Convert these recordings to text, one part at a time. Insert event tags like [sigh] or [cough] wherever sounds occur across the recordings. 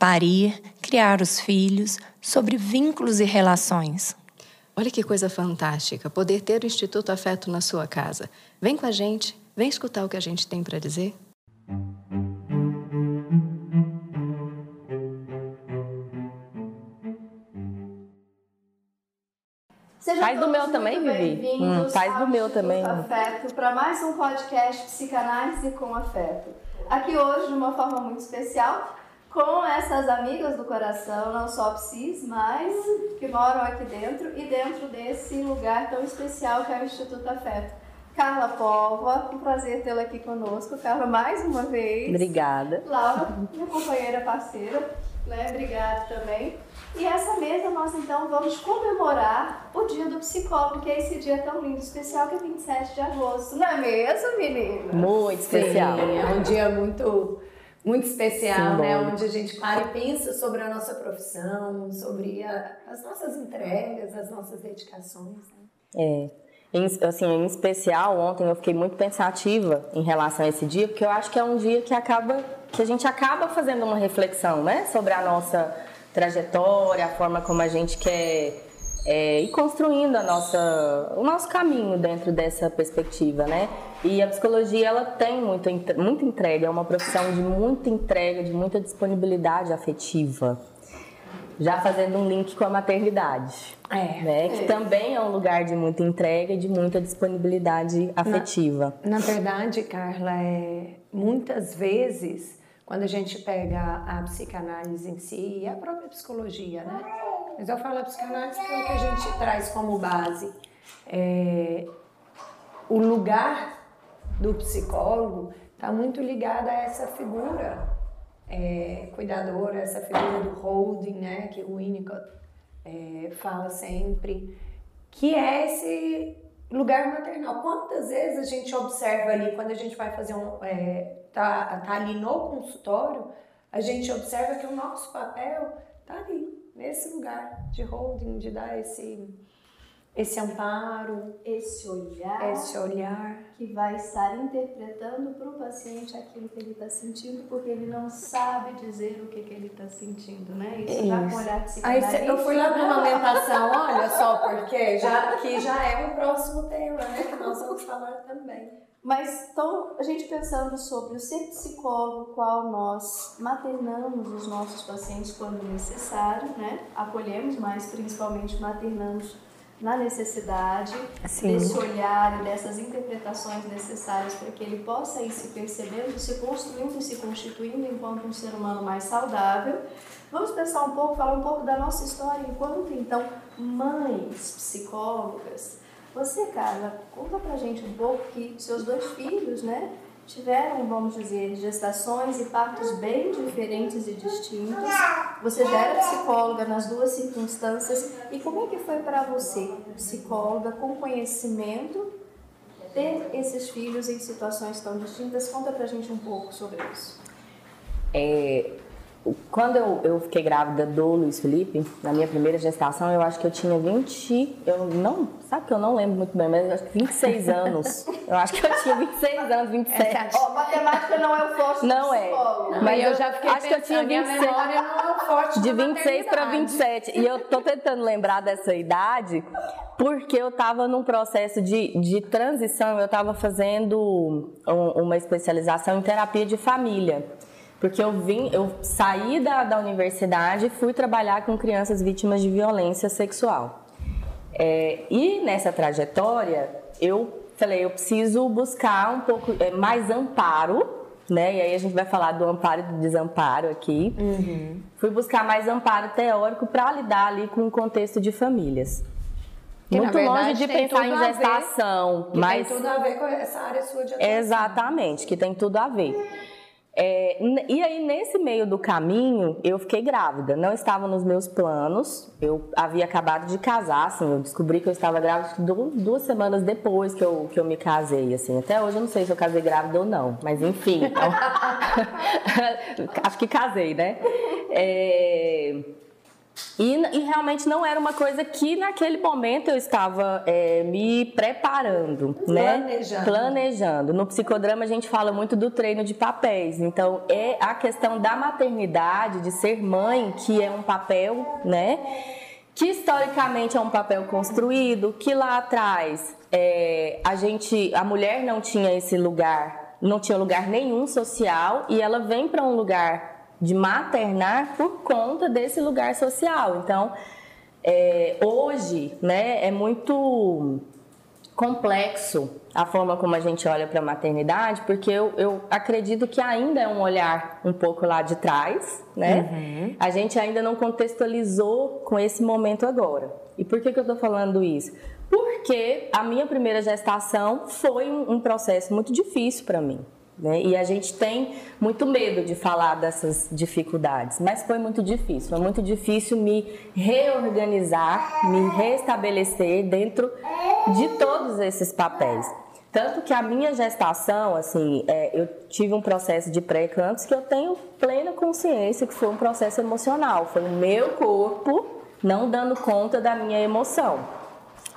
parir, criar os filhos, sobre vínculos e relações. Olha que coisa fantástica poder ter o Instituto Afeto na sua casa. Vem com a gente, vem escutar o que a gente tem para dizer. Sejam faz do meu também, Vivi. Hum, faz do meu também. Afeto para mais um podcast Psicanálise com Afeto. Aqui hoje, de uma forma muito especial, com essas amigas do coração, não só psis, mas que moram aqui dentro e dentro desse lugar tão especial que é o Instituto Afeto. Carla Pova, um prazer tê-la aqui conosco. Carla, mais uma vez. Obrigada. Laura, minha companheira parceira, né? Obrigada também. E essa mesa nós então vamos comemorar o Dia do Psicólogo, que é esse dia tão lindo, especial, que é 27 de agosto. Não é mesmo, menina? Muito especial. Sim, é um dia muito muito especial, né? Onde a gente para e pensa sobre a nossa profissão, sobre a, as nossas entregas, as nossas dedicações. Né? É. Em, assim, em especial, ontem eu fiquei muito pensativa em relação a esse dia, porque eu acho que é um dia que acaba, que a gente acaba fazendo uma reflexão, né, sobre a nossa trajetória, a forma como a gente quer é, ir construindo a nossa, o nosso caminho dentro dessa perspectiva, né? E a psicologia ela tem muito, muita entrega, é uma profissão de muita entrega, de muita disponibilidade afetiva. Já fazendo um link com a maternidade, é, né? Que é. também é um lugar de muita entrega e de muita disponibilidade afetiva. Na, na verdade, Carla, é, muitas vezes quando a gente pega a psicanálise em si e a própria psicologia, né? Mas eu falo a psicanálise que é o que a gente traz como base. É, o lugar do psicólogo está muito ligada a essa figura é, cuidadora, essa figura do holding, né, que o Winnicott é, fala sempre, que é esse lugar maternal. Quantas vezes a gente observa ali, quando a gente vai fazer um. É, tá, tá ali no consultório, a gente observa que o nosso papel tá ali, nesse lugar de holding, de dar esse esse amparo, esse olhar, esse olhar que vai estar interpretando para o paciente aquilo que ele está sentindo, porque ele não sabe dizer o que, que ele está sentindo, né? Isso, Isso. já com olhar Aí eu fui lá para amamentação, olha só, porque já [laughs] que já é um próximo tema, né, que nós vamos falar também. Mas então, a gente pensando sobre o ser psicólogo, qual nós maternamos os nossos pacientes quando necessário, né? Acolhemos, mas principalmente maternamos na necessidade Sim. desse olhar e dessas interpretações necessárias para que ele possa ir se percebendo, se construindo e se constituindo enquanto um ser humano mais saudável. Vamos pensar um pouco, falar um pouco da nossa história enquanto então mães psicólogas. Você, Carla, conta pra gente um pouco que seus dois filhos, né, tiveram, vamos dizer, gestações e partos bem diferentes e distintos. Você já era psicóloga nas duas circunstâncias. E como é que foi para você, psicóloga com conhecimento, ter esses filhos em situações tão distintas? Conta pra gente um pouco sobre isso. É, quando eu, eu fiquei grávida do Luiz Felipe, na minha primeira gestação, eu acho que eu tinha 20. Eu não. Sabe que eu não lembro muito bem, mas eu acho que 26 [laughs] anos. Eu acho que eu tinha 26 anos, 27. Ó, oh, matemática não é o forte Não é. Mas eu já fiquei acho que eu tinha 26. não é o forte de 26 para 27. E eu tô tentando lembrar dessa idade porque eu estava num processo de, de transição, eu estava fazendo um, uma especialização em terapia de família. Porque eu vim, eu saí da, da universidade e fui trabalhar com crianças vítimas de violência sexual. É, e nessa trajetória, eu falei, eu preciso buscar um pouco é, mais amparo, né? E aí a gente vai falar do amparo e do desamparo aqui. Uhum. Fui buscar mais amparo teórico para lidar ali com o contexto de famílias. Que, Muito verdade, longe de pensar em gestação, ver, mas tem tudo a ver com essa área sua de atuação. Exatamente, que tem tudo a ver. É, e aí, nesse meio do caminho, eu fiquei grávida. Não estava nos meus planos. Eu havia acabado de casar, assim. Eu descobri que eu estava grávida duas semanas depois que eu, que eu me casei, assim. Até hoje eu não sei se eu casei grávida ou não. Mas, enfim. Então... [laughs] Acho que casei, né? É... E, e, realmente não era uma coisa que naquele momento eu estava é, me preparando, né? Planejando. Planejando. No psicodrama a gente fala muito do treino de papéis. Então é a questão da maternidade, de ser mãe, que é um papel, né? Que historicamente é um papel construído, que lá atrás é, a gente, a mulher não tinha esse lugar, não tinha lugar nenhum social e ela vem para um lugar de maternar por conta desse lugar social. Então, é, hoje, né, é muito complexo a forma como a gente olha para a maternidade, porque eu, eu, acredito que ainda é um olhar um pouco lá de trás, né? Uhum. A gente ainda não contextualizou com esse momento agora. E por que, que eu estou falando isso? Porque a minha primeira gestação foi um, um processo muito difícil para mim. Né? E a gente tem muito medo de falar dessas dificuldades, mas foi muito difícil. Foi muito difícil me reorganizar, me restabelecer dentro de todos esses papéis. Tanto que a minha gestação, assim, é, eu tive um processo de pré-eclâmpsia que eu tenho plena consciência que foi um processo emocional. Foi o meu corpo não dando conta da minha emoção.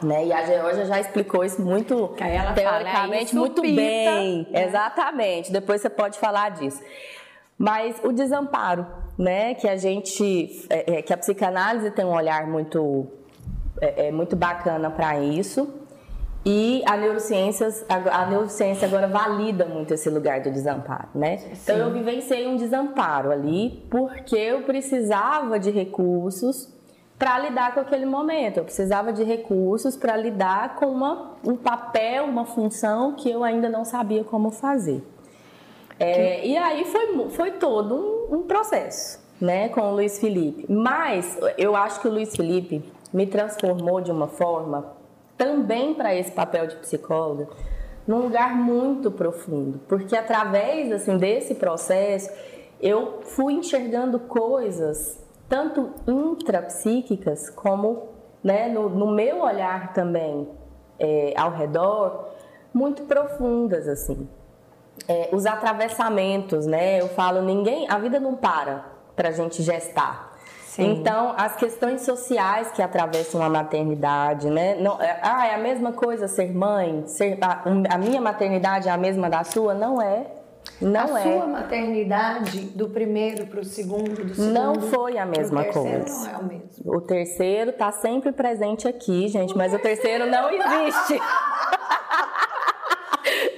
Né? E a Georgia já explicou isso muito teoricamente fala, muito bem. Né? Exatamente. Depois você pode falar disso. Mas o desamparo, né? Que a gente, é, é, que a psicanálise tem um olhar muito, é, é muito bacana para isso. E a neurociências, a, a, neurociência agora valida muito esse lugar do desamparo, né? Sim. Então eu vivenciei um desamparo ali porque eu precisava de recursos para lidar com aquele momento. Eu precisava de recursos para lidar com uma, um papel, uma função que eu ainda não sabia como fazer. É, e aí foi, foi todo um, um, processo, né, com o Luiz Felipe. Mas eu acho que o Luiz Felipe me transformou de uma forma também para esse papel de psicóloga num lugar muito profundo, porque através assim desse processo eu fui enxergando coisas tanto intrapsíquicas como né, no, no meu olhar também é, ao redor, muito profundas assim. É, os atravessamentos, né? Eu falo, ninguém, a vida não para para a gente gestar. Sim. Então, as questões sociais que atravessam a maternidade, né? Não, é, ah, é a mesma coisa ser mãe? Ser, a, a minha maternidade é a mesma da sua? Não é. Não a é. sua maternidade do primeiro para o segundo, do segundo. Não foi a mesma coisa. Não é o mesmo. O terceiro está sempre presente aqui, gente, mas o terceiro não existe. [laughs]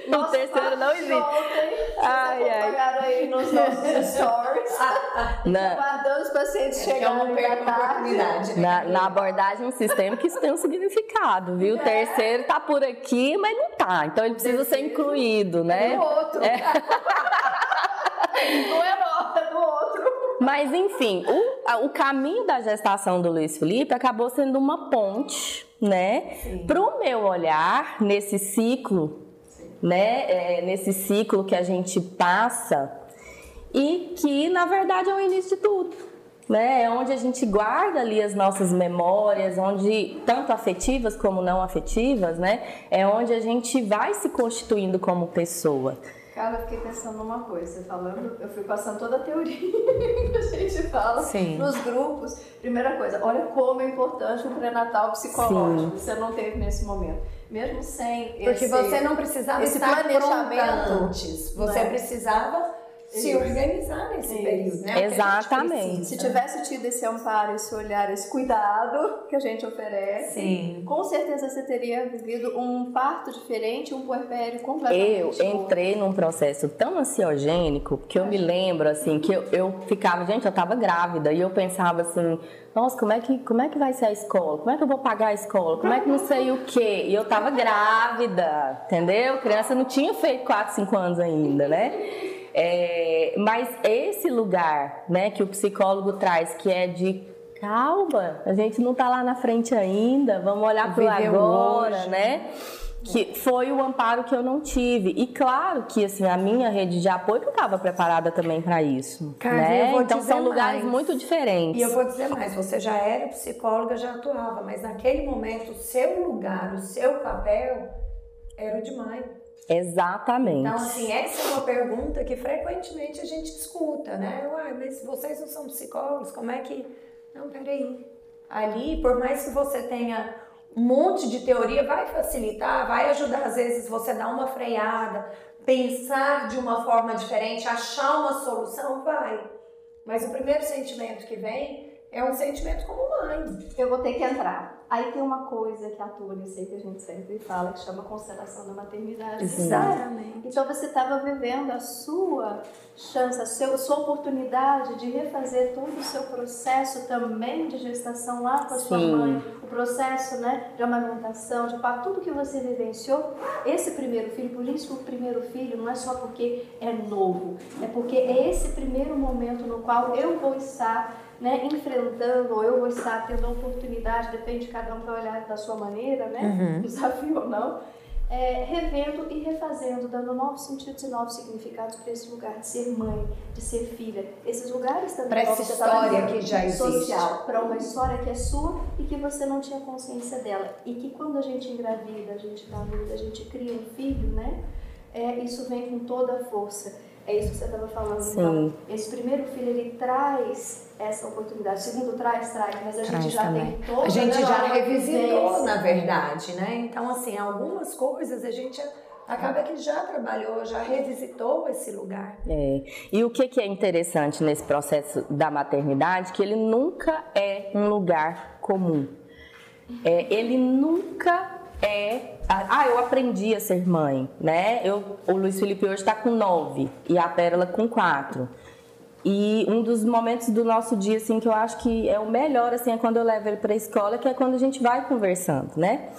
[laughs] Nossa, o terceiro não existe. Ontem, ai, ai. aí nos nossos [laughs] stories. [laughs] Não. Aguardando os pacientes chegarem na tarde. Né? Na, na, abordagem sistêmica, isso tem um significado, viu? O é. terceiro tá por aqui, mas não tá. Então ele precisa ser incluído, né? É do outro. É. não é nota, é do outro. Mas enfim, o, o caminho da gestação do Luiz Felipe acabou sendo uma ponte, né? Para o meu olhar nesse ciclo né, é, nesse ciclo que a gente passa e que na verdade é o início de tudo. Né? É onde a gente guarda ali as nossas memórias, onde tanto afetivas como não afetivas, né? É onde a gente vai se constituindo como pessoa. Cara, eu fiquei pensando numa coisa, você falando, eu fui passando toda a teoria [laughs] que a gente fala Sim. nos grupos. Primeira coisa, olha como é importante o pré-natal psicológico, Sim. você não teve nesse momento mesmo sem Porque esse, você não precisava esse estar planejamento antes. Você né? precisava se organizar nesse Isso. período, né? Exatamente. Se tivesse tido esse amparo, esse olhar, esse cuidado que a gente oferece, Sim. com certeza você teria vivido um parto diferente, um puerpério completamente Eu entrei num processo tão ansiogênico que eu me lembro, assim, que eu, eu ficava, gente, eu tava grávida e eu pensava assim, nossa, como é, que, como é que vai ser a escola? Como é que eu vou pagar a escola? Como é que não sei o quê? E eu tava grávida, entendeu? Criança não tinha feito 4, 5 anos ainda, né? É, mas esse lugar, né, que o psicólogo traz, que é de calma, a gente não tá lá na frente ainda, vamos olhar pro agora, né? que foi o amparo que eu não tive. E claro que assim, a minha rede de apoio não estava preparada também para isso. Cara, né? então são lugares mais. muito diferentes. E eu vou dizer mais, você já era psicóloga, já atuava, mas naquele momento o seu lugar, o seu papel era o de mãe. Exatamente. Então, assim, essa é uma pergunta que frequentemente a gente escuta, né? Uai, mas vocês não são psicólogos, como é que. Não, peraí. Ali, por mais que você tenha um monte de teoria, vai facilitar, vai ajudar, às vezes, você dar uma freada, pensar de uma forma diferente, achar uma solução, vai. Mas o primeiro sentimento que vem é um sentimento como mãe. Eu vou ter que entrar. Aí tem uma coisa que atua nisso aí que a gente sempre fala, que chama constelação da maternidade. Exatamente. Então você estava vivendo a sua chance, a seu- a sua oportunidade de refazer todo o seu processo também de gestação lá com a sua Sim. mãe, o processo né, de amamentação, de parto, tudo que você vivenciou. Esse primeiro filho, por isso que o primeiro filho não é só porque é novo, é porque é esse primeiro momento no qual eu vou estar né, enfrentando, ou eu vou estar tendo a oportunidade, depende de cada um para olhar da sua maneira, né? Desafio ou não. é, revendo e refazendo, dando novos sentidos e novos significados para esse lugar de ser mãe, de ser filha. Esses lugares também Pra essa história que já existe. social, para uma história que é sua e que você não tinha consciência dela. E que quando a gente engravida, a gente dá vida, a gente cria um filho, né? É, isso vem com toda a força. É isso que você estava falando. Sim. Então, esse primeiro filho, ele traz essa oportunidade. Segundo traz, traz, mas a gente Traz já também. tem toda A gente já revisitou, na verdade, né? Então, assim, algumas coisas a gente acaba que já trabalhou, já revisitou esse lugar. É. E o que, que é interessante nesse processo da maternidade? Que ele nunca é um lugar comum. É, ele nunca é. Ah, eu aprendi a ser mãe, né? Eu, o Luiz Felipe hoje está com nove e a Pérola com quatro. E um dos momentos do nosso dia, assim, que eu acho que é o melhor, assim, é quando eu levo ele para a escola, que é quando a gente vai conversando, né?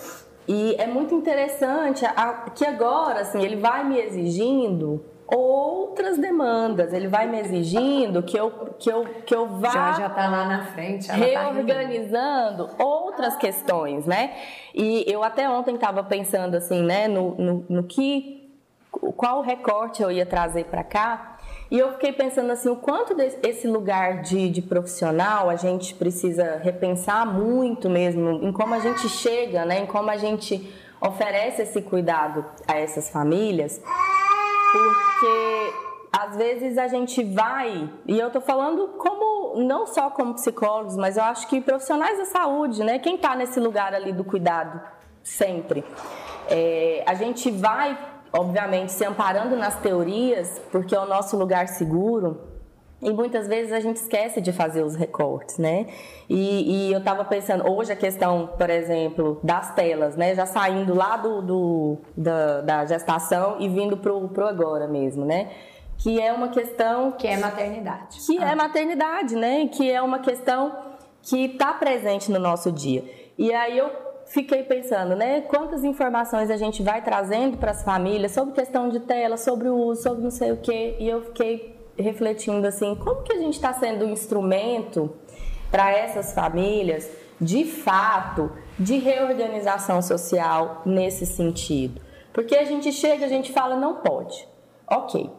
E é muito interessante a- que agora, assim, ele vai me exigindo outras demandas, ele vai me exigindo que eu, que eu, que eu vá Já já tá lá na frente, tá reorganizando outras questões, né? E eu até ontem estava pensando assim, né, no, no, no que, qual recorte eu ia trazer para cá. E eu fiquei pensando assim, o quanto esse lugar de, de profissional a gente precisa repensar muito mesmo em como a gente chega, né, em como a gente oferece esse cuidado a essas famílias, porque às vezes a gente vai, e eu tô falando como não só como psicólogos, mas eu acho que profissionais da saúde, né? Quem tá nesse lugar ali do cuidado sempre. É, a gente vai, obviamente, se amparando nas teorias, porque é o nosso lugar seguro. E muitas vezes a gente esquece de fazer os recortes, né? E, e eu estava pensando, hoje a questão, por exemplo, das telas, né? Já saindo lá do, do- da, da gestação e vindo pro, pro agora mesmo, né? Que é uma questão Que é maternidade. que é maternidade, né? Que é uma questão que está presente no nosso dia. E aí eu fiquei pensando, né? Quantas informações a gente vai trazendo para as famílias sobre questão de tela, sobre o uso, sobre não sei o quê. E eu fiquei refletindo assim, como que a gente está sendo um instrumento para essas famílias, de fato, de reorganização social nesse sentido? Porque a gente chega, a gente fala, não pode. Ok.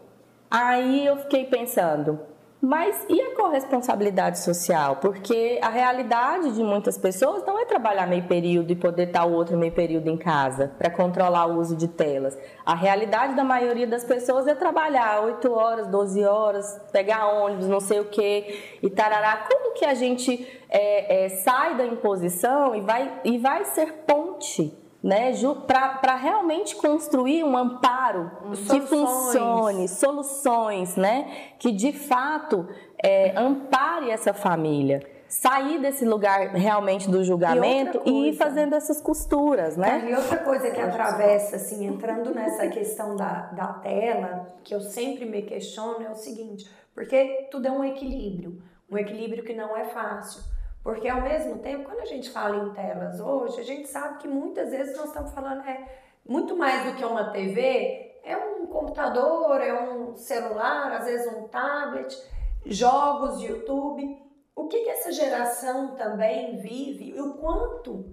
Aí eu fiquei pensando, mas e a corresponsabilidade social? Porque a realidade de muitas pessoas não é trabalhar meio período e poder estar o outro meio período em casa para controlar o uso de telas. A realidade da maioria das pessoas é trabalhar 8 horas, 12 horas, pegar ônibus, não sei o que e tarará. Como que a gente é, é, sai da imposição e vai, e vai ser ponte? Né, para realmente construir um amparo que Soluções. funcione, soluções, né? Que de fato é, ampare essa família. Sair desse lugar realmente do julgamento outra e, ir fazendo essas costuras, né? E outra coisa que atravessa, assim, entrando nessa questão da, da tela, que eu sempre me questiono, é o seguinte, porque tudo é um equilíbrio, um equilíbrio que não é fácil. Porque ao mesmo tempo, quando a gente fala em telas hoje, a gente sabe que muitas vezes nós estamos falando é muito mais do que uma TV, é um computador, é um celular, às vezes um tablet, jogos, YouTube. O que, que essa geração também vive e o quanto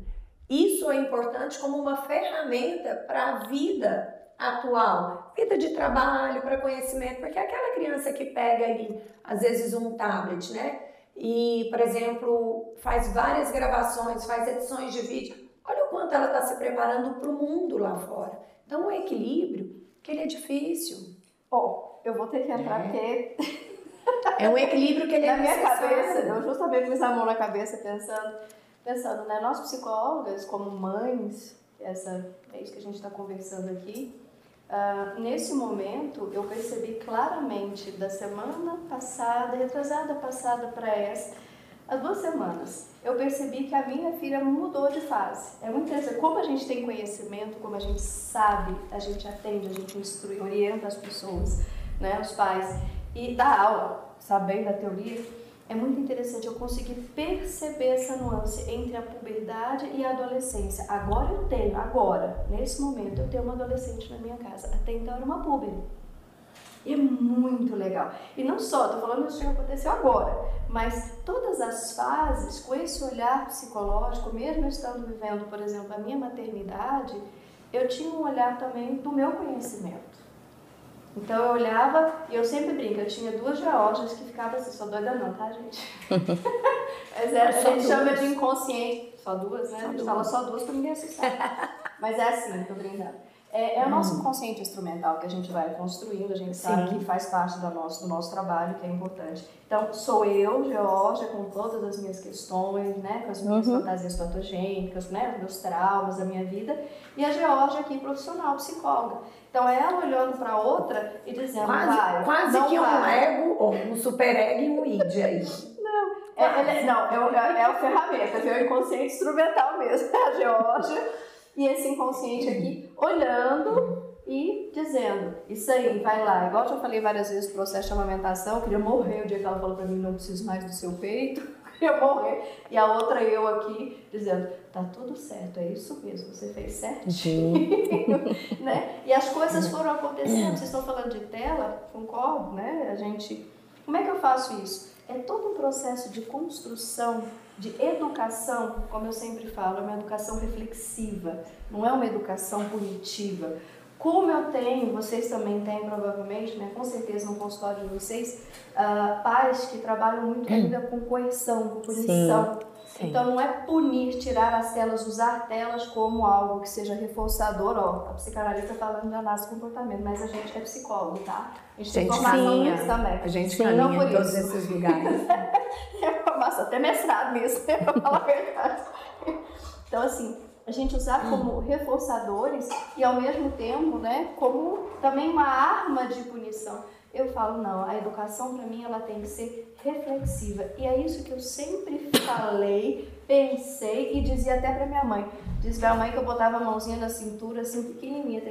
Isso é importante como uma ferramenta para a vida atual, vida de trabalho, para conhecimento, porque aquela criança que pega ali, às vezes, um tablet, né? E, por exemplo, faz várias gravações, faz edições de vídeo, olha o quanto ela está se preparando para o mundo lá fora. Então, o equilíbrio, que ele é difícil. Bom, eu vou ter que entrar é. porque... [laughs] É um equilíbrio que ele é [laughs] Na minha cabeça, eu justamente pus a mão na cabeça pensando, pensando, né? Nós psicólogas, como mães, essa, é isso que a gente está conversando aqui, Uh, nesse momento, eu percebi claramente da semana passada, retrasada passada para essa, as duas semanas, eu percebi que a minha filha mudou de fase. É muito interessante. Como a gente tem conhecimento, como a gente sabe, a gente atende, a gente instrui, orienta as pessoas, né, os pais, e dá aula, sabendo a teoria é muito interessante eu conseguir perceber essa nuance entre a puberdade e a adolescência. Agora eu tenho, agora, nesse momento, eu tenho uma adolescente na minha casa. Até então era uma puber. E é muito legal. E não só, estou falando isso que aconteceu agora, mas todas as fases, com esse olhar psicológico, mesmo estando vivendo, por exemplo, a minha maternidade, eu tinha um olhar também do meu conhecimento. Então eu olhava e eu sempre brinco, eu tinha duas geórgias que ficavam assim, só doida não, tá, gente? [laughs] Mas é, a gente chama de inconsciente, só duas, né? Só a gente duas. fala só duas pra ninguém assustar. Mas é assim, tô brincando. É, é o nosso hum. consciente instrumental que a gente vai construindo, a gente Sim. sabe que faz parte do nosso, do nosso trabalho, que é importante. Então, sou eu, Georgia, com todas as minhas questões, né, com as minhas uhum. fantasias patogênicas, né, meus traumas da minha vida, e a Georgia aqui, profissional, psicóloga. Então, ela olhando para outra e dizendo, quase, vai, Quase que vai. um ego, ou um super ego e um id aí. [laughs] Não, é, é, não, é, é, é a ferramenta, é o inconsciente instrumental mesmo, [laughs] a Georgia e esse inconsciente aqui olhando e dizendo, isso aí, vai lá. Igual eu já falei várias vezes, o processo de amamentação, eu queria morrer o dia que ela falou para mim, não preciso mais do seu peito, [laughs] eu queria morrer. E a outra eu aqui, dizendo, tá tudo certo, é isso mesmo, você fez certinho. [laughs] né? E as coisas foram [laughs] acontecendo, vocês estão falando de tela, concordo, né? A gente, como é que eu faço isso? É todo um processo de construção de educação, como eu sempre falo, é uma educação reflexiva, não é uma educação punitiva. Como eu tenho, vocês também têm provavelmente, né, com certeza no consultório de vocês, uh, pais que trabalham muito ainda com coerção, com punição. Sim. Sim. Então não é punir, tirar as telas, usar telas como algo que seja reforçador. Ó, a psicanalista tá falando de análise de comportamento, mas a gente é psicólogo, tá? A gente, tem formação nisso também. A gente sim, não por todos isso. esses lugares. [laughs] é formação, até mestrado nisso, né, [laughs] pra falar a verdade. Então, assim, a gente usar como reforçadores e ao mesmo tempo, né, como também uma arma de punição. Eu falo, não, a educação para mim ela tem que ser reflexiva. E é isso que eu sempre falei, pensei e dizia até para minha mãe. Diz minha mãe que eu botava a mãozinha na cintura, assim, pequenininha,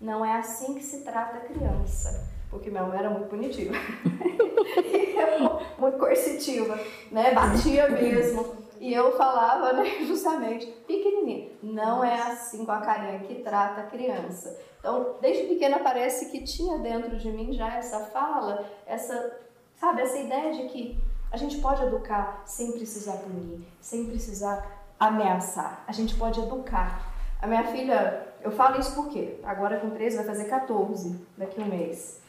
não é assim que se trata a criança. Porque minha mãe era muito punitiva. [laughs] muito coercitiva, né? Batia mesmo. E eu falava, né, [laughs] justamente, pequenininha, não é assim com a carinha que trata a criança. Então, desde pequena parece que tinha dentro de mim já essa fala, essa, sabe, essa ideia de que a gente pode educar sem precisar punir, sem precisar ameaçar. A gente pode educar. A minha filha, eu falo isso porque agora com 13 vai fazer 14 daqui a um mês.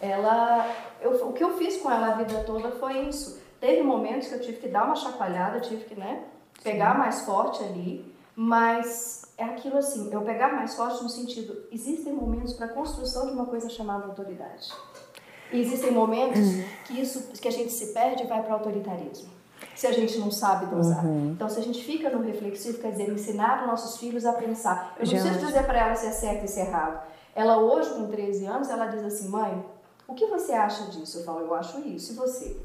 Ela, eu, o que eu fiz com ela a vida toda foi isso. Teve momentos que eu tive que dar uma chacoalhada, tive que, né, pegar Sim. mais forte ali, mas é aquilo assim, eu pegar mais forte no sentido, existem momentos para a construção de uma coisa chamada autoridade. E existem momentos uhum. que isso que a gente se perde e vai para o autoritarismo. Se a gente não sabe dosar. Uhum. Então, se a gente fica no reflexivo, quer dizer, ensinar os nossos filhos a pensar. Eu não preciso dizer para ela se é certo e se é errado. Ela hoje, com 13 anos, ela diz assim, mãe, o que você acha disso? Eu falo, eu acho isso. E você?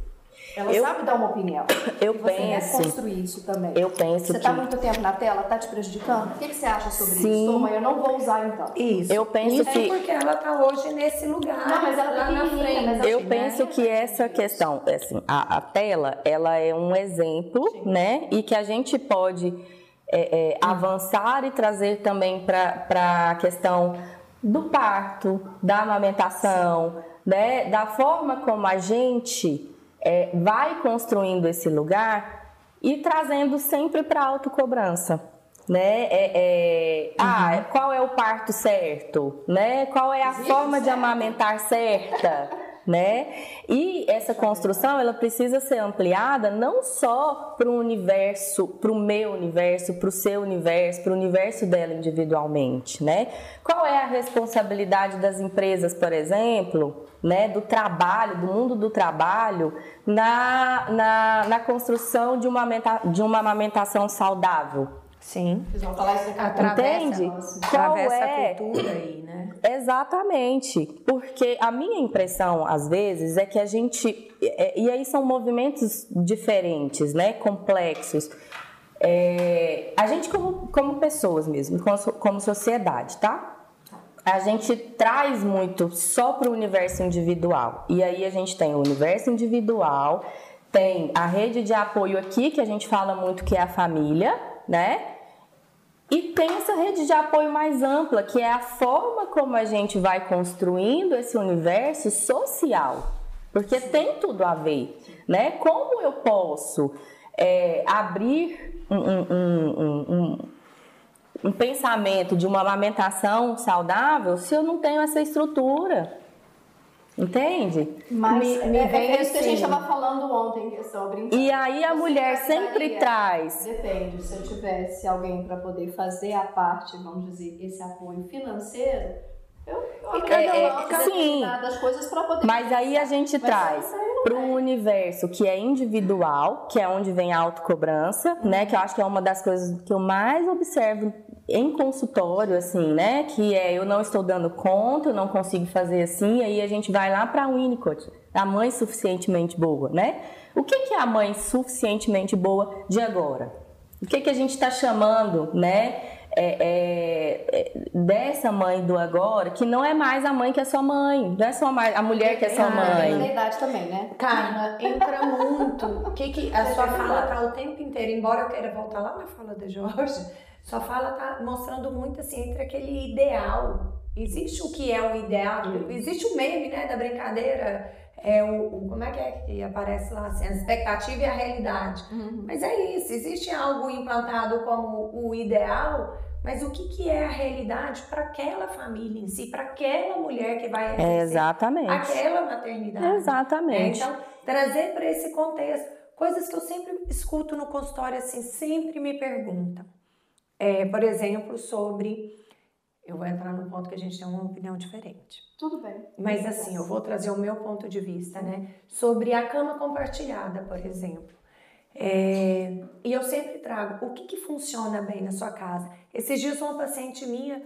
Ela eu, sabe dar uma opinião. [coughs] Eu e você penso. Deve construir isso também. Eu penso Você está muito tempo na tela, está te prejudicando? O que, que você acha sobre Sim. isso? Mãe, eu não vou usar então. Isso. Eu penso isso que. É porque ela está hoje nesse lugar. Não, mas ela está na frente. Eu penso que essa questão, assim, a, a, tela, ela é um exemplo, Sim. né? E que a gente pode é, é, avançar e trazer também para a questão do parto, da amamentação, né? Da forma como a gente é, vai construindo esse lugar e trazendo sempre para a autocobrança, né? É, é, ah, uhum. Ah, qual é o parto certo, né? Qual é a Existe forma certo. de amamentar certa? Né? E essa construção ela precisa ser ampliada não só para o universo, para o meu universo, para o seu universo, para o universo dela individualmente, né? Qual é a responsabilidade das empresas, por exemplo, né, do trabalho, do mundo do trabalho, na, na, na construção de uma, de uma amamentação saudável? Sim. Vocês vão falar isso daqui a Entende? Qual é? a cultura aí, né? Exatamente. Porque a minha impressão, às vezes, é que a gente. É, e aí são movimentos diferentes, né? Complexos. É, a gente, como, como pessoas mesmo, como, como sociedade, tá? A gente traz muito só para o universo individual. E aí a gente tem o universo individual, tem a rede de apoio aqui, que a gente fala muito que é a família, né? E tem essa rede de apoio mais ampla, que é a forma como a gente vai construindo esse universo social. Porque tem tudo a ver, né? Como eu posso é, abrir um, um, um, um, pensamento de uma amamentação saudável se eu não tenho essa estrutura? Entende? Mas me, me é, vem é isso assim. que a gente estava assim. falando ontem em questão brincando. E aí a mulher sempre traz. Depende, se eu tivesse alguém para poder fazer a parte, vamos dizer, esse apoio financeiro, eu, eu é, é, sim, das coisas para poder. Mas aí a gente Mas traz para um universo que é individual, que é onde vem a autocobrança, uhum. né? Que eu acho que é uma das coisas que eu mais observo em consultório, assim, né? Que é eu não estou dando conta, eu não consigo fazer assim, aí a gente vai lá para a Winnicott, a mãe suficientemente boa, né? O que, que é a mãe suficientemente boa de agora? O que, que a gente está chamando, né? É, é, é, dessa mãe do agora, que não é mais a mãe que é sua mãe, não é só a mulher que é sua mãe. Na idade também, né? Carla, entra muito. O que que a sua fala tá o tempo inteiro, embora eu queira voltar lá na fala da Jorge, sua fala tá mostrando muito assim entre aquele ideal. Existe o que é o ideal, existe o meme, né, da brincadeira, é o, o, como é que é que aparece lá assim, a expectativa e a realidade. Uhum. Mas é isso, existe algo implantado como o ideal, mas o que, que é a realidade para aquela família em si, para aquela mulher que vai exercer é exatamente. aquela maternidade. Exatamente. É, então, trazer para esse contexto coisas que eu sempre escuto no consultório assim, sempre me perguntam. É, por exemplo, sobre. Eu vou entrar num ponto que a gente tem uma opinião diferente. Tudo bem. Mas assim, eu vou trazer o meu ponto de vista, né? Sobre a cama compartilhada, por exemplo. É, e eu sempre trago o que, que funciona bem na sua casa. Esses dias, uma paciente minha,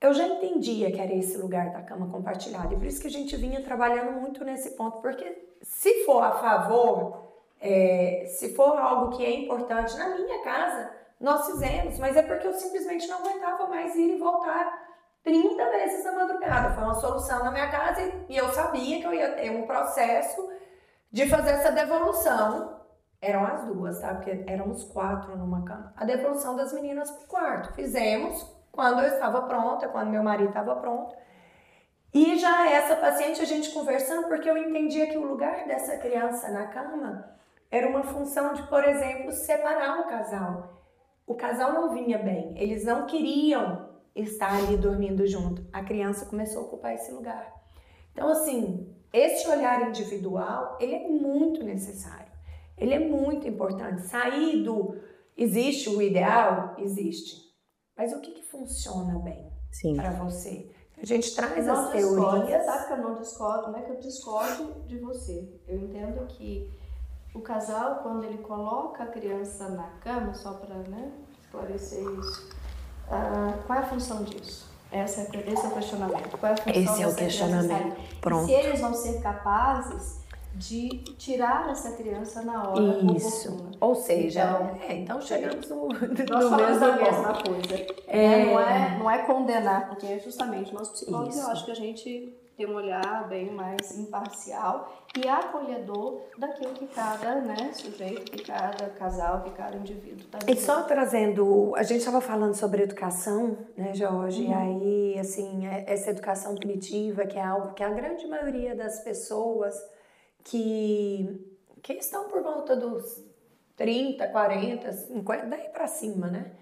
eu já entendia que era esse lugar da cama compartilhada. E por isso que a gente vinha trabalhando muito nesse ponto. Porque se for a favor, é, se for algo que é importante na minha casa, nós fizemos, mas é porque eu simplesmente não aguentava mais ir e voltar 30 vezes na madrugada. Foi uma solução na minha casa e eu sabia que eu ia ter um processo de fazer essa devolução. Eram as duas, tá? Porque éramos quatro numa cama. A devolução das meninas pro quarto. Fizemos quando eu estava pronta, quando meu marido estava pronto. E já essa paciente, a gente conversando, porque eu entendia que o lugar dessa criança na cama era uma função de, por exemplo, separar o casal o casal não vinha bem, eles não queriam estar ali dormindo junto. A criança começou a ocupar esse lugar. Então, assim, esse olhar individual, ele é muito necessário. Ele é muito importante. Sair do existe o ideal, existe. Mas o que, que funciona bem para você? A gente traz não as teorias. Você sabe que eu não discordo, não é que eu discordo de você. Eu entendo que o casal, quando ele coloca a criança na cama, só para né, esclarecer isso, uh, qual é a função disso? Essa é, esse é o questionamento. Qual é a função esse é o questionamento. Pronto. Se eles vão ser capazes de tirar essa criança na hora Isso. Oportuna. Ou seja, então, é, então chegamos no, nós no mesmo a mesma coisa. É... Não, é, não é condenar, porque é justamente nós psicólogos, eu acho que a gente ter um olhar bem mais imparcial e acolhedor daquilo que cada né, sujeito, que cada casal, que cada indivíduo está E só trazendo, a gente estava falando sobre educação, né, Jorge? Uhum. E aí, assim, é, essa educação primitiva, que é algo que a grande maioria das pessoas que, que estão por volta dos 30, 40, 50, daí para cima, né?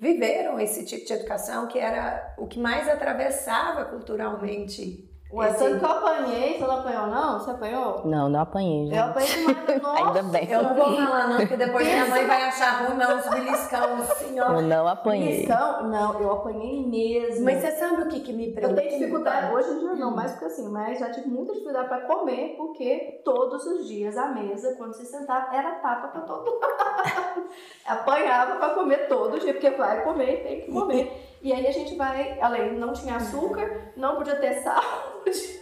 viveram esse tipo de educação que era o que mais atravessava culturalmente Ué, esse- tanto que eu apanhei, você não apanhou não? Você apanhou? Não, não apanhei, Eu já. apanhei demais, [laughs] nossa. Ainda bem. Eu não vou falar não, porque depois minha mãe vai achar ruim, mas uns beliscão assim, ó. Eu não apanhei. Beliscão? Não, eu apanhei mesmo. Mas você sabe o que, que me Eu preocupa? tenho dificuldade, hoje em dia não, mais porque assim, mas já tive muita dificuldade para comer, porque todos os dias à mesa, quando se sentava, era tapa para todo lado. [laughs] Apanhava para comer todo dia, porque vai comer, tem que comer. E aí a gente vai, além, não tinha açúcar, não podia ter sal, [laughs] podia-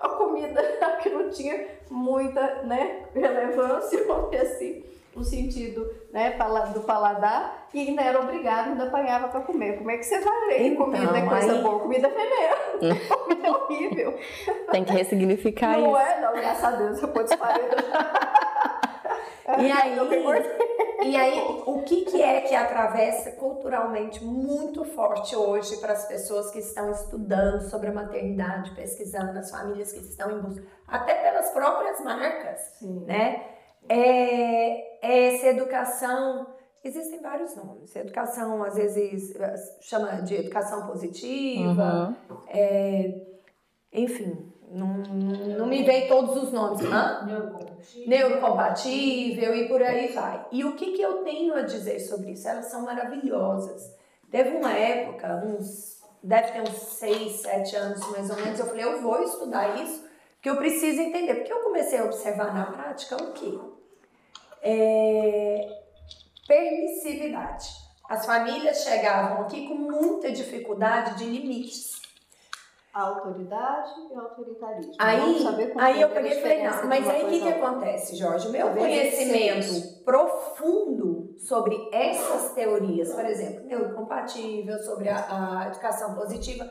a comida que não tinha muita né, relevância, vamos dizer assim, no sentido né, do paladar, e ainda era obrigado, ainda apanhava para comer. Como é que você vai ler? Então, comida é coisa aí- boa, comida é veneno, [laughs] comida é horrível. Tem que ressignificar Não isso. é, não, graças a Deus, eu pode parar. [laughs] E aí, e aí, o que, que é que atravessa culturalmente muito forte hoje para as pessoas que estão estudando sobre a maternidade, pesquisando nas famílias que estão em busca, até pelas próprias marcas, Sim. né? É, é essa educação. Existem vários nomes. Educação, às vezes, chama de educação positiva, Uhum. é, enfim, não, não me vem todos os nomes. Hã? Neurocompatível e por aí vai. E o que, que eu tenho a dizer sobre isso? Elas são maravilhosas. Teve uma época, uns, deve ter uns 6, 7 anos mais ou menos, eu falei, eu vou estudar isso, porque eu preciso entender. Porque eu comecei a observar na prática o quê? É, permissividade. As famílias chegavam aqui com muita dificuldade de limites. Autoridade e autoritarismo. Aí, aí é eu a peguei e falei, não, mas aí o que, que a acontece, Jorge? O meu conhecimento profundo sobre essas teorias, por exemplo, neurocompatível, sobre a, a educação positiva,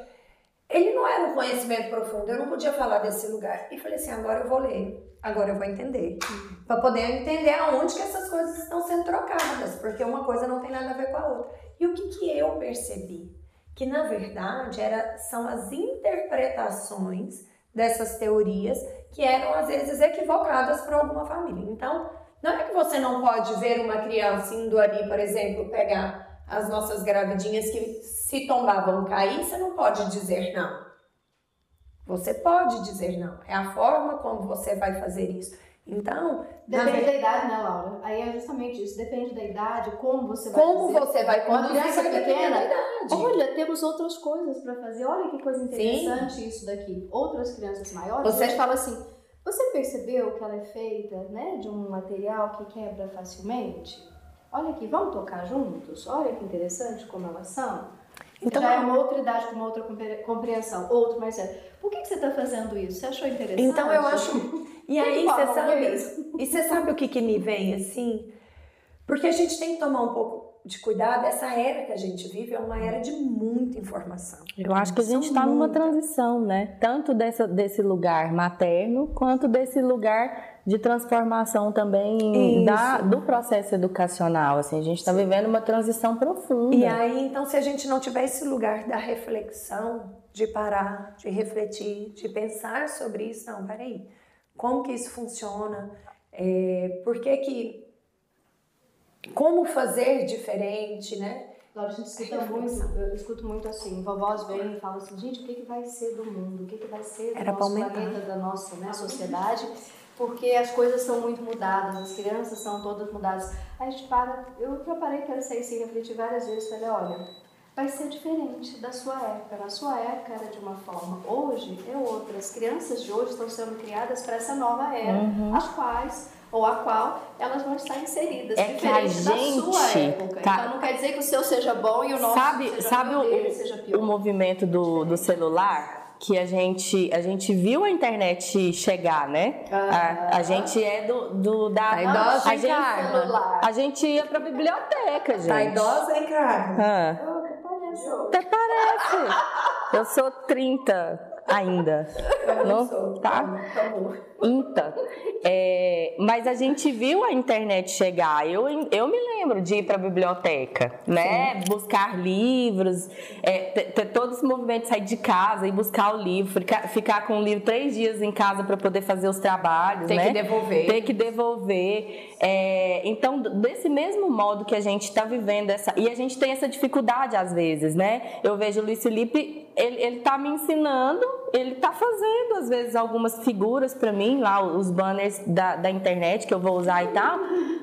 ele não era um conhecimento profundo, eu não podia falar desse lugar. E falei assim, agora eu vou ler, agora eu vou entender. Para poder entender aonde que essas coisas estão sendo trocadas, porque uma coisa não tem nada a ver com a outra. E o que, que eu percebi? Que na verdade era, são as interpretações dessas teorias que eram às vezes equivocadas para alguma família. Então, não é que você não pode ver uma criança indo ali, por exemplo, pegar as nossas gravidinhas que se tombavam cair, você não pode dizer não. Você pode dizer não. É a forma como você vai fazer isso. Então, Depende verdade, da idade, né, Laura? Aí é justamente isso. Depende da idade, como você vai como fazer. você vai Uma conduzir criança vai depender pequena. Olha, temos outras coisas para fazer. Olha que coisa interessante isso daqui. Outras crianças maiores, Você- fala assim: você percebeu que ela é feita né, de um material que quebra facilmente? Olha aqui, vamos tocar juntos? Olha que interessante como elas são. Então, Já é uma outra idade com uma outra compre- compreensão, outro mais sério. Por que, que você está fazendo isso? Você achou interessante? Então eu acho. E aí Igual, você sabe. mesmo. E você sabe o que, que me vem assim? Porque a gente tem que tomar um pouco de cuidado. Essa era que a gente vive é uma era de muita informação. Eu acho que a gente está numa transição, né? Tanto dessa, desse lugar materno, quanto desse lugar de transformação também da, do processo educacional. Assim, a gente está vivendo uma transição profunda. E aí, então, se a gente não tiver esse lugar da reflexão, de parar, de refletir, de pensar sobre isso, não, peraí, como que isso funciona? É, por que que... Como fazer diferente, né? Laura, a gente escuta Reflexão. muito, eu escuto muito assim, vovós vêm e falam assim, gente, o que, que vai ser do mundo? O que, que vai ser do Era nosso planeta, da nossa né, sociedade? Porque as coisas são muito mudadas, as crianças são todas mudadas. Aí a gente para, eu já parei para sair assim, refleti várias vezes, falei, olha, vai ser diferente da sua época. Na sua época era de uma forma, hoje é outra. As crianças de hoje estão sendo criadas para essa nova era, as quais ou a qual elas vão estar inseridas, É que a diferente da sua gente época. tá- Então não quer dizer que o seu seja bom e o nosso sabe seja sabe ruim, o dele o, seja o, pior. movimento do, do celular? Que a gente, a gente viu a internet chegar, né? A, a gente é do, do da. Tá idosa, a, gente, Carla? a gente ia pra biblioteca, gente. Tá idosa, hein, cara? Ah, palhaço. Até parece. Eu sou 30 ainda. Eu não Não? sou. Tá? Tá bom. INTA. É, mas a gente viu a internet chegar. Eu, eu me lembro de ir para a biblioteca, né? Sim. Buscar livros, é, ter, ter, todo esse movimento de sair de casa e buscar o livro, ficar, ficar com o livro três dias em casa para poder fazer os trabalhos, Tem né? que devolver. Tem que devolver. É, então, desse mesmo modo que a gente está vivendo essa. E a gente tem essa dificuldade às vezes, né? Eu vejo o Luiz Felipe, ele, ele tá me ensinando, ele tá fazendo às vezes algumas figuras para mim, lá os banners da, da internet que eu vou usar e tal.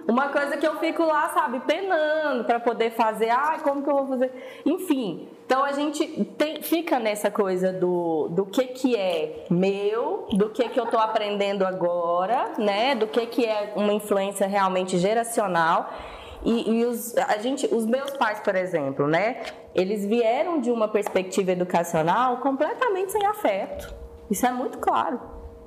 Uma coisa que eu fico lá, sabe, penando para poder fazer, ah, como que eu vou fazer? Enfim, então a gente tem, fica nessa coisa do, do que que é meu, do que que eu estou aprendendo agora, né? Do que que é uma influência realmente geracional. E, e, os, a gente, os meus pais, por exemplo, né? Eles vieram de uma perspectiva educacional completamente sem afeto. Isso é muito claro.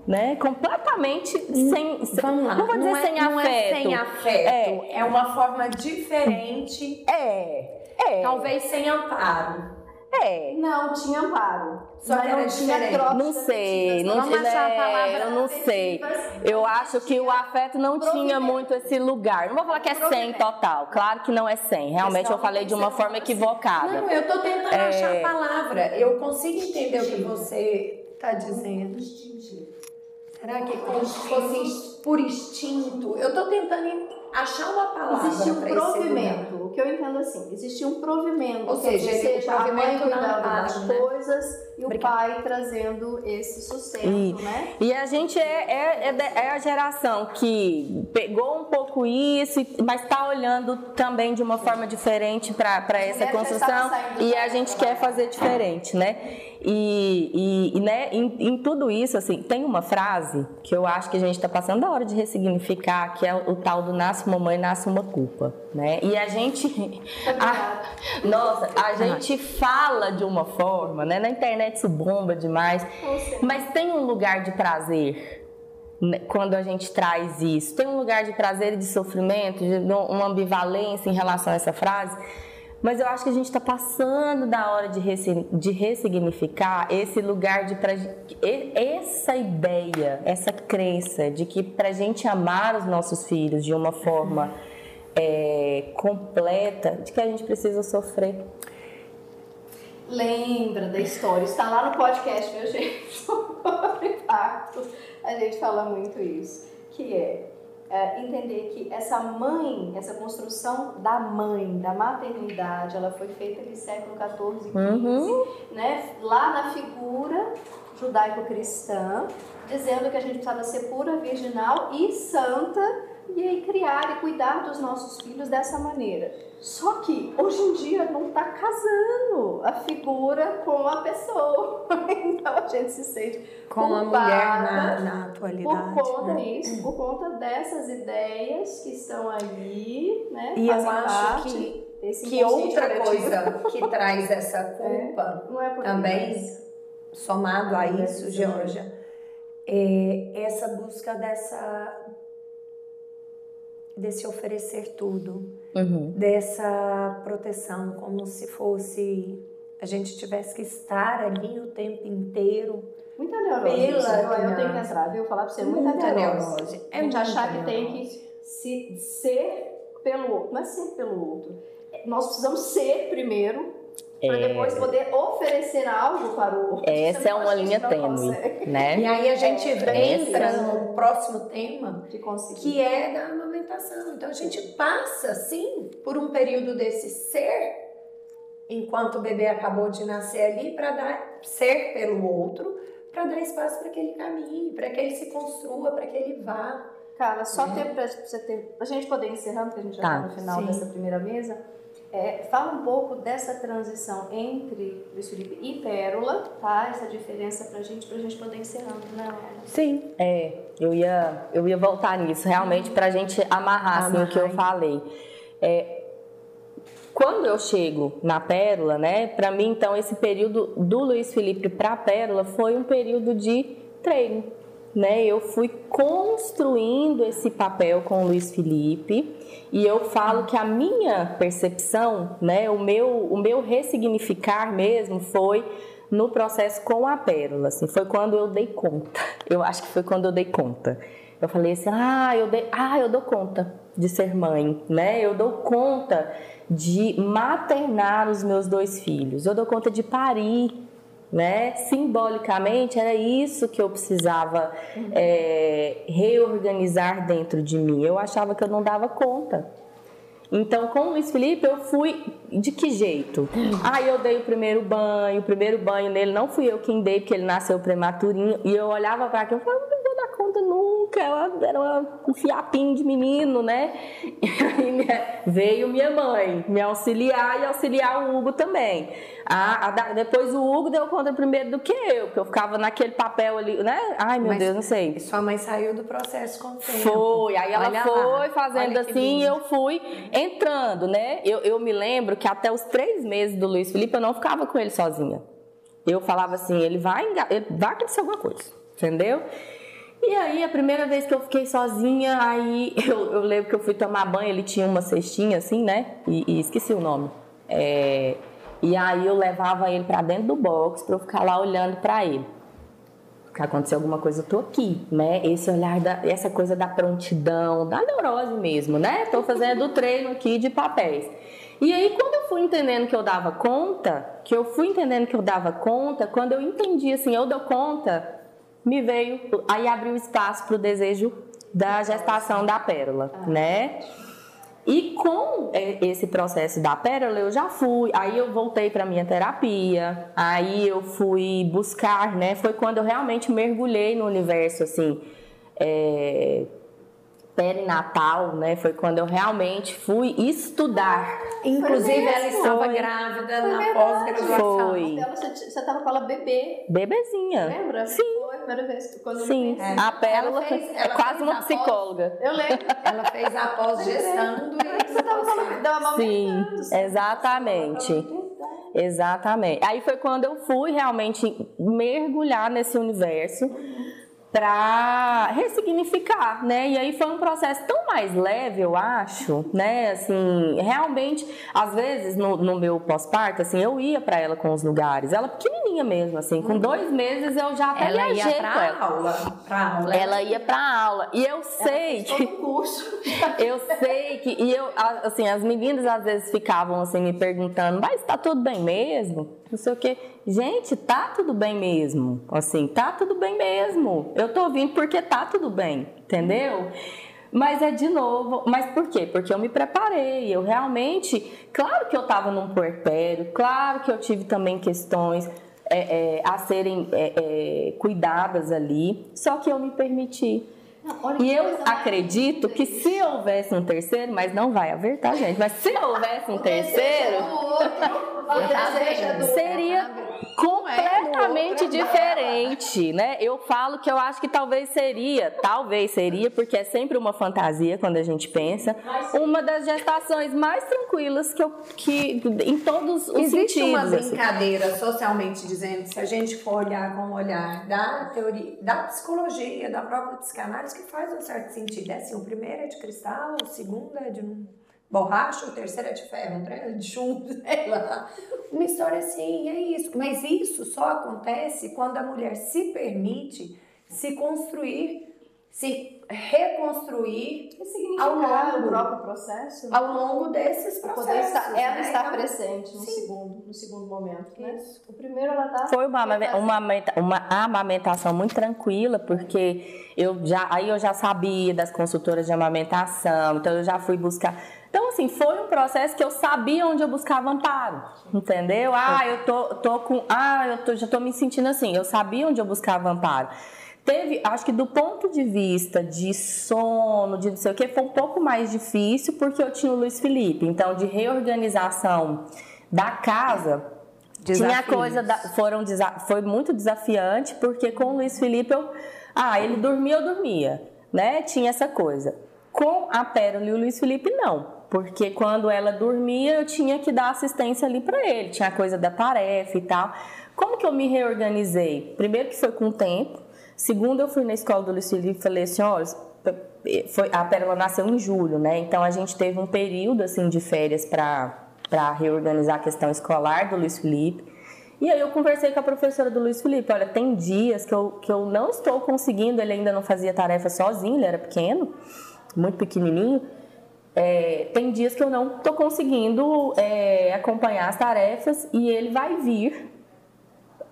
Né? Completamente sem. Vamos lá. Não vou dizer não é, sem não afeto. É sem afeto. É, é uma forma diferente. É. É. Talvez sem amparo. É. Não, tinha amparo. Só que não tinha troca. Não sei, não, Vamos achar é, a palavra eu não sei. Eu acho que o afeto não tinha muito esse lugar. Não vou falar que é 100 total. Claro que não é 100. Realmente eu falei de uma forma equivocada. Não, eu tô tentando é... achar a palavra. Eu consigo entender o que você está dizendo. Será que é como se fosse por instinto? Eu estou tentando achar uma palavra. Existia um provimento. O que eu entendo assim, existia um provimento. Ou seja, seja a mãe cuidando das né? coisas e Obrigada. o pai trazendo esse sustento, e, né? E a gente é, é, é, é, a geração que pegou um pouco isso, mas está olhando também de uma forma diferente para essa construção e a gente quer fazer diferente, né? E, e, e né, em, em, tudo isso, assim, tem uma frase que eu acho que a gente está passando a hora de ressignificar, que é o tal do nasce uma mãe, nasce uma culpa, né? E a gente, a, nossa, a gente fala de uma forma, né? Na internet isso bomba demais, mas tem um lugar de prazer né, quando a gente traz isso. Tem um lugar de prazer e de sofrimento, de uma ambivalência em relação a essa frase mas eu acho que a gente está passando da hora de, de ressignificar esse lugar de pra, essa ideia, essa crença de que para a gente amar os nossos filhos de uma forma é, completa, de que a gente precisa sofrer. Lembra da história, está lá no podcast, meu gente? [laughs] [laughs] Impacto. A gente fala muito isso, que é é, entender que essa mãe, essa construção da mãe, da maternidade, ela foi feita no século XIV e XV, uhum. né? lá na figura judaico-cristã, dizendo que a gente precisava ser pura, virginal e santa e aí criar e cuidar dos nossos filhos dessa maneira. Só que hoje em dia não está casando a figura com a pessoa. [laughs] Então a gente se sente com a mulher na, na atualidade. Por conta né? isso, por conta dessas ideias que estão aí, né? E eu acho que, que outra coisa [laughs] que traz essa culpa é, é também, somado a isso, Georgia, é essa busca dessa desse oferecer tudo, uhum. dessa proteção, como se fosse a gente tivesse que estar ali o tempo inteiro. Muita neurose. Pela eu, eu tenho que entrar, viu? Falar pra você, muita, muita neurose. neurose. É a gente achar que tem que se, ser pelo outro. Não é ser pelo outro. Nós precisamos ser primeiro para é. depois poder oferecer algo para o outro. Essa é uma linha tênue, né? E aí a gente é, entra no próximo tema, que é da amamentação. Então a gente passa, sim, por um período desse ser, enquanto o bebê acabou de nascer ali, para dar ser pelo outro, para dar espaço para que ele caminhe, para que ele se construa, para que ele vá. Cara, só é. ter para você ter, a gente poder encerrando, porque a gente já está tá, no final sim. dessa primeira mesa é, fala um pouco dessa transição entre Luiz Felipe e Pérola, tá? Essa diferença pra gente, pra gente poder encerrando, né? Sim, é, eu ia, eu ia voltar nisso, realmente, pra gente amarrar, assim, o que eu falei. É, quando eu chego na Pérola, né, para mim, então, esse período do Luiz Felipe para a Pérola foi um período de treino, né? Eu fui construindo esse papel com o Luiz Felipe e eu falo que a minha percepção, né, o meu, o meu ressignificar mesmo foi no processo com a Pérola, assim, foi quando eu dei conta. Eu acho que foi quando eu dei conta. Eu falei assim: "Ah, eu dei, ah, eu dou conta de ser mãe, né? Eu dou conta de maternar os meus dois filhos. Eu dou conta de parir, né? Simbolicamente era isso que eu precisava é, reorganizar dentro de mim. Eu achava que eu não dava conta. Então, com o Luiz Felipe, eu fui de que jeito? Ah, eu dei o primeiro banho, o primeiro banho nele não fui eu quem dei, porque ele nasceu prematurinho, e eu olhava para aquilo e falava, não vou dar conta nunca, ela era uma, um fiapinho de menino, né? [laughs] E aí veio minha mãe me auxiliar e auxiliar o Hugo também. A, a, depois o Hugo deu conta primeiro do que eu, porque eu ficava naquele papel ali, né? Ai, meu Mas Deus, não sei. Sua mãe saiu do processo com o tempo. Foi, aí ela Olha foi lá, fazendo assim e eu fui entrando, né? Eu, eu me lembro que até os três meses do Luiz Felipe eu não ficava com ele sozinha. Eu falava assim, ele vai, ele vai acontecer alguma coisa, entendeu? E aí, a primeira vez que eu fiquei sozinha, aí [laughs] eu, eu lembro que eu fui tomar banho, ele tinha uma cestinha assim, né? E, e esqueci o nome. É, e aí eu levava ele pra dentro do box pra eu ficar lá olhando pra ele que aconteceu alguma coisa, eu tô aqui, né? Esse olhar, da, essa coisa da prontidão, da neurose mesmo, né? Tô fazendo o treino aqui de papéis. E aí, quando eu fui entendendo que eu dava conta, que eu fui entendendo que eu dava conta, quando eu entendi assim, eu dou conta, me veio, aí abriu espaço para o desejo da gestação da pérola, né? E com é, esse processo da pérola, eu já fui, aí eu voltei para minha terapia, aí eu fui buscar, né? Foi quando eu realmente mergulhei no universo, assim, é, perinatal, né? Foi quando eu realmente fui estudar. Inclusive, ela estava grávida Foi na pós-graduação. Foi. Ela, você, você tava com ela bebê, Bebezinha. lembra? Sim. Primeira vez quando eu Sim, conheci. a pérola Ela fez- é ela quase fez uma a pós- psicóloga. Eu lembro. Ela fez a pós-gestando e Você tava com ela, dava Sim, amamentando, você exatamente. Exatamente. Aí foi quando eu fui realmente mergulhar nesse universo para ressignificar, né? E aí foi um processo tão mais leve, eu acho, né? Assim, realmente, às vezes no, no meu pós-parto, assim, eu ia para ela com os lugares. Ela pequenininha mesmo, assim, com dois meses eu já até ela ia com pra ela. aula. Pra aula. Ela ia pra aula. E eu sei que. curso. [laughs] Eu sei que. E eu, assim, as meninas às vezes ficavam assim me perguntando, mas tá tudo bem mesmo? Não sei o quê. Gente, tá tudo bem mesmo. Assim, tá tudo bem mesmo. Eu tô vindo porque tá tudo bem, entendeu? Mas é de novo, mas por quê? Porque eu me preparei, eu realmente, claro que eu tava num puerpério, claro que eu tive também questões é, é, a serem é, é, cuidadas ali, só que eu me permiti. Não, E eu acredito que se houvesse um terceiro, mas não vai haver, tá, gente? Mas se [laughs] houvesse um terceiro, O outro, o desejo do seria completamente diferente, né? Eu falo que eu acho que talvez seria, talvez seria, porque é sempre uma fantasia quando a gente pensa, uma das gestações mais tranquilas que eu que em todos os Existe uma sentidos. assim. brincadeira socialmente dizendo, se a gente for olhar com o olhar da teoria, da psicologia, da própria psicanálise, que faz um certo sentido. É assim, o primeiro é de cristal, o segundo é de um borracha, o terceiro é de ferro, terceiro é de chumbo, [laughs] sei lá. Uma história assim, é isso. Mas isso só acontece quando a mulher se permite se construir, se reconstruir significar longo. o próprio processo. ao longo desses Poder processos. estar, ela né? está Então, presente no sim. segundo, no segundo momento, né? Isso. O primeiro ela tá Foi uma, fazendo. uma, uma amamentação muito tranquila, porque eu já, aí eu já sabia das consultoras de amamentação, então eu já fui buscar. Então, assim, foi um processo que eu sabia onde eu buscava amparo, entendeu? Ah, eu tô, tô com. Ah, eu tô- já tô me sentindo assim, eu sabia onde eu buscava amparo. Teve, acho que do ponto de vista de sono, de não sei o que, foi um pouco mais difícil, porque eu tinha o Luiz Felipe. Então, de reorganização da casa, tinha Desafios. coisa da, foram foi muito desafiante porque com o Luiz Felipe eu ah ele dormia eu dormia né tinha essa coisa com a Pérola e o Luiz Felipe não porque quando ela dormia eu tinha que dar assistência ali para ele. Tinha a coisa da tarefa e tal. Como que eu me reorganizei? Primeiro que foi com o tempo. Segundo eu fui na escola do Felipe e falei assim olha foi, a Pérola nasceu em julho, né? Então a gente teve um período assim de férias para para reorganizar a questão escolar do Luiz Felipe. E aí eu conversei com a professora do Luiz Felipe, olha, tem dias que eu, que eu não estou conseguindo, ele ainda não fazia tarefa sozinho, ele era pequeno, muito pequenininho, é, tem dias que eu não estou conseguindo é, acompanhar as tarefas e ele vai vir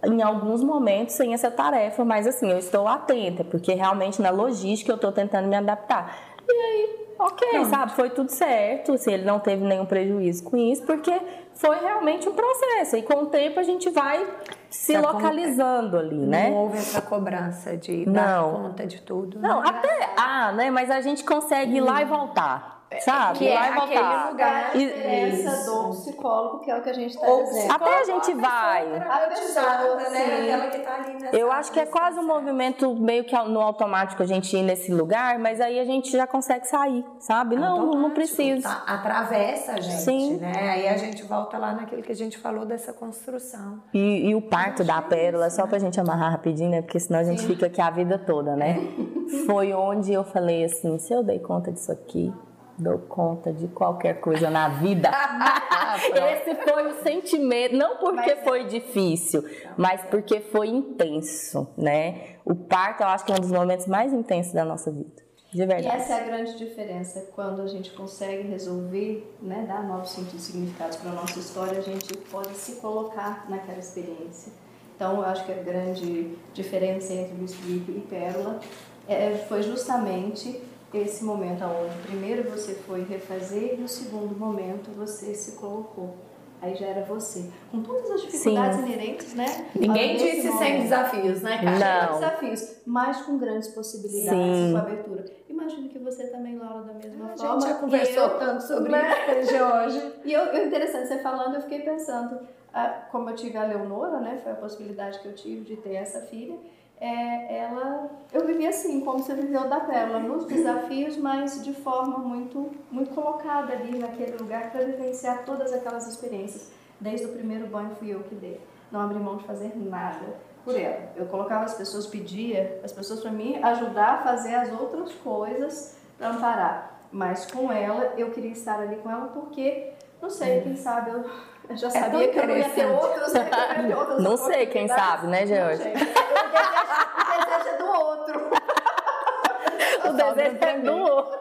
em alguns momentos sem essa tarefa, mas assim, eu estou atenta, porque realmente na logística eu estou tentando me adaptar. E aí, ok, Pronto. sabe, foi tudo certo, assim, ele não teve nenhum prejuízo com isso, porque foi realmente um processo. E com o tempo a gente vai se localizando ali, né? Não houve essa cobrança de dar não. conta de tudo. Não, né? até ah, né? Mas a gente consegue ir lá e voltar. Sabe? Que é aquele lugar a diferença do psicólogo, que é o que a gente está dizendo. Até a gente vai. A pessoa, né? Tá Eu acho que é quase um movimento meio que no automático a gente ir nesse lugar, mas aí a gente já consegue sair, sabe? Não, não precisa. Tá, atravessa a gente, Sim. né? Aí a gente volta lá naquilo que a gente falou dessa construção. E, e o parto da pérola, só pra gente amarrar rapidinho, né? Porque senão a gente Sim. fica aqui a vida toda, né? [laughs] Foi onde eu falei assim, se eu dei conta disso aqui, dou conta de qualquer coisa na vida. [laughs] Esse foi o sentimento, não porque mas, foi difícil, mas porque foi intenso, né? O parto, eu acho que é um dos momentos mais intensos da nossa vida. De verdade. E essa é a grande diferença. Quando a gente consegue resolver, né, dar novos sentidos e significados para a nossa história, a gente pode se colocar naquela experiência. Então, eu acho que a grande diferença entre Luiz Felipe e Pérola é, foi justamente esse momento onde primeiro você foi refazer e no segundo momento você se colocou. Aí já era você. Com todas as dificuldades Sim. inerentes, né? Ninguém disse momento. sem desafios, né, Cara? Não. desafios, mas com grandes possibilidades, Sim. com abertura. Imagino que você também, Laura, da mesma a forma. A gente já conversou eu, tanto sobre né? isso hoje. [laughs] E eu, eu, interessante, você falando, eu fiquei pensando, ah, como eu tive a Leonora, né? Foi a possibilidade que eu tive de ter essa filha é, ela, eu vivi assim, como você viveu da Pérola, nos desafios, mas de forma muito, muito colocada ali naquele lugar para vivenciar todas aquelas experiências. Desde o primeiro banho fui eu que dei. Não abri mão de fazer nada por ela. Eu colocava as pessoas, pedia as pessoas para mim ajudar a fazer as outras coisas para amparar. Mas com ela, eu queria estar ali com ela porque, não sei, quem sabe eu eu já é sabia que eu não ia ter outros, né? Outros não sei, quem sabe, né, George? O desejo é do outro. o desejo é do outro.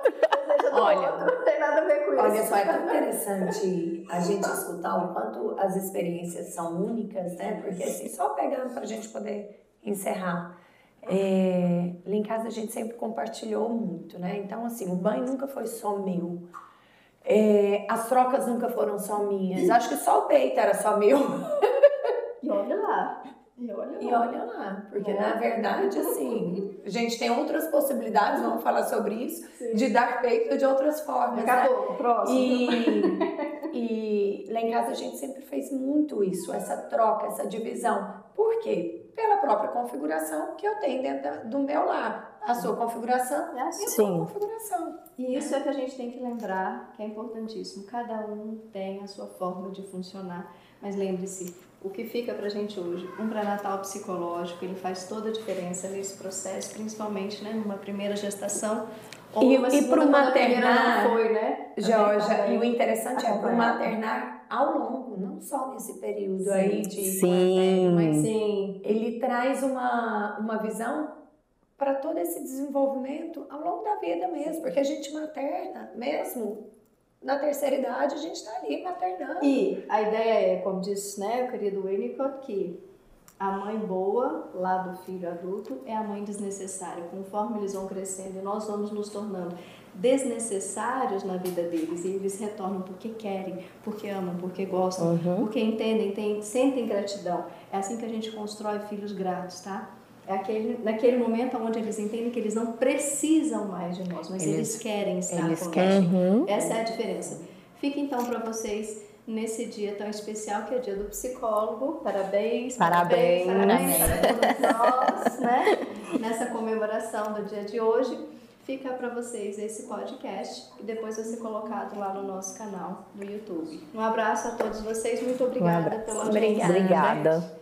Olha, não tem nada a ver com olha, isso. Olha, foi tão interessante a gente escutar o quanto as experiências são únicas, né? Porque assim, só pegando para a gente poder encerrar. É, lá em casa a gente sempre compartilhou muito, né? Então, assim, o banho nunca foi só meu. É, as trocas nunca foram só minhas. Acho que só o peito era só meu. E olha lá. E olha lá. E olha lá. Porque, é. na verdade, assim, [laughs] a gente tem outras possibilidades, vamos falar sobre isso, Sim. de dar peito de outras formas. Acabou, né? próximo. E, [laughs] e lá em casa a gente sempre fez muito isso, essa troca, essa divisão. Por quê? Pela própria configuração que eu tenho dentro do meu lar. A sua configuração é a sua configuração. E isso é que a gente tem que lembrar, que é importantíssimo. Cada um tem a sua forma de funcionar. Mas lembre-se, o que fica pra gente hoje, um pré-natal psicológico, ele faz toda a diferença nesse processo, principalmente né, numa primeira gestação. Ou e, e para o maternar, foi, né? Georgia, e o interessante é para o maternar ao longo, não só nesse período sim, aí de sim. mas sim, ele traz uma, uma visão para todo esse desenvolvimento ao longo da vida mesmo, porque a gente materna mesmo na terceira idade, a gente está ali maternando. E a ideia é, como disse né, o querido Winnicott, que a mãe boa, lá do filho adulto, é a mãe desnecessária. Conforme eles vão crescendo, nós vamos nos tornando desnecessários na vida deles e eles retornam porque querem, porque amam, porque gostam, uhum. porque entendem, tem, sentem gratidão. É assim que a gente constrói filhos gratos, tá? É aquele, naquele momento onde eles entendem que eles não precisam mais de nós, mas eles, eles querem estar eles conosco. Querem. Uhum. Essa é a diferença. Fica então para vocês nesse dia tão especial que é o dia do psicólogo. Parabéns, parabéns, parabéns, parabéns para todos nós, né? Nessa comemoração do dia de hoje. Fica para vocês esse podcast e depois vai ser colocado lá no nosso canal do YouTube. Um abraço a todos vocês, muito obrigada um pela Obrigada. obrigada.